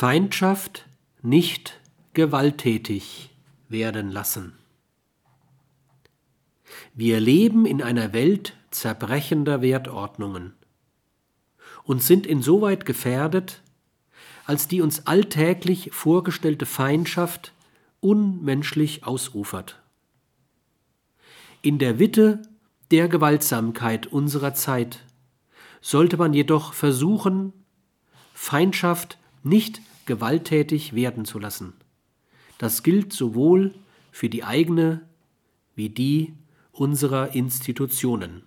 Feindschaft nicht gewalttätig werden lassen. Wir leben in einer Welt zerbrechender Wertordnungen und sind insoweit gefährdet, als die uns alltäglich vorgestellte Feindschaft unmenschlich ausufert. In der Witte der Gewaltsamkeit unserer Zeit sollte man jedoch versuchen, Feindschaft nicht gewalttätig werden zu lassen. Das gilt sowohl für die eigene wie die unserer Institutionen.